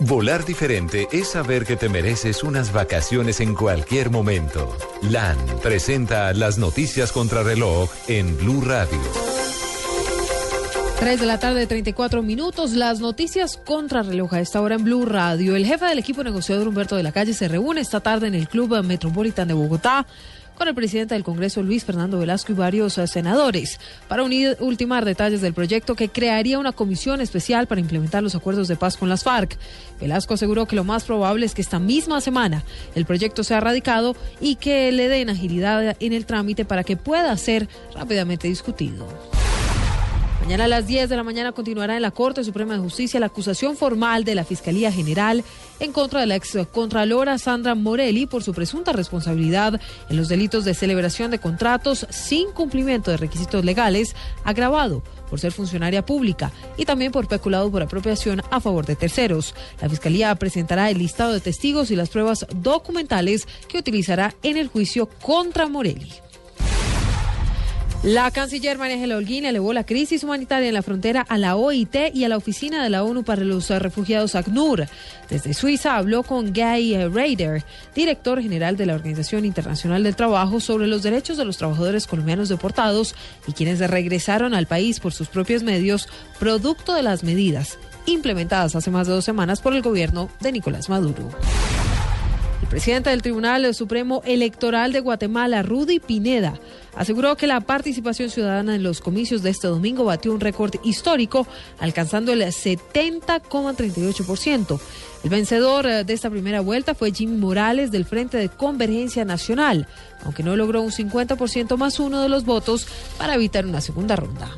Volar diferente es saber que te mereces unas vacaciones en cualquier momento. LAN presenta las noticias contra reloj en Blue Radio. 3 de la tarde, 34 minutos. Las noticias contra reloj a esta hora en Blue Radio. El jefe del equipo negociador Humberto de la Calle se reúne esta tarde en el Club Metropolitan de Bogotá con el presidente del Congreso Luis Fernando Velasco y varios eh, senadores para unir, ultimar detalles del proyecto que crearía una comisión especial para implementar los acuerdos de paz con las FARC. Velasco aseguró que lo más probable es que esta misma semana el proyecto sea radicado y que le den agilidad en el trámite para que pueda ser rápidamente discutido. Mañana a las 10 de la mañana continuará en la Corte Suprema de Justicia la acusación formal de la Fiscalía General en contra de la ex contralora Sandra Morelli por su presunta responsabilidad en los delitos de celebración de contratos sin cumplimiento de requisitos legales, agravado por ser funcionaria pública y también por peculado por apropiación a favor de terceros. La Fiscalía presentará el listado de testigos y las pruebas documentales que utilizará en el juicio contra Morelli. La canciller María Ángela Holguín elevó la crisis humanitaria en la frontera a la OIT y a la oficina de la ONU para los refugiados ACNUR. Desde Suiza habló con Guy Rader, director general de la Organización Internacional del Trabajo, sobre los derechos de los trabajadores colombianos deportados y quienes regresaron al país por sus propios medios, producto de las medidas implementadas hace más de dos semanas por el gobierno de Nicolás Maduro. El presidente del Tribunal Supremo Electoral de Guatemala, Rudy Pineda, aseguró que la participación ciudadana en los comicios de este domingo batió un récord histórico, alcanzando el 70,38%. El vencedor eh, de esta primera vuelta fue Jimmy Morales del Frente de Convergencia Nacional, aunque no logró un 50% más uno de los votos para evitar una segunda ronda.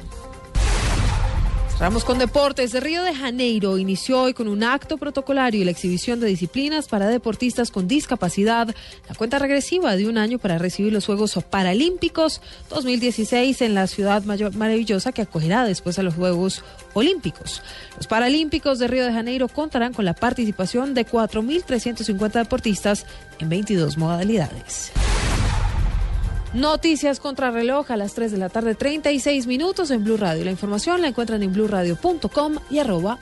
Vamos con deportes. De Río de Janeiro inició hoy con un acto protocolario y la exhibición de disciplinas para deportistas con discapacidad. La cuenta regresiva de un año para recibir los Juegos Paralímpicos 2016 en la ciudad mayor, maravillosa que acogerá después a los Juegos Olímpicos. Los Paralímpicos de Río de Janeiro contarán con la participación de 4.350 deportistas en 22 modalidades. Noticias contra reloj a las 3 de la tarde, 36 minutos en Blue Radio. La información la encuentran en bluradio.com y arroba.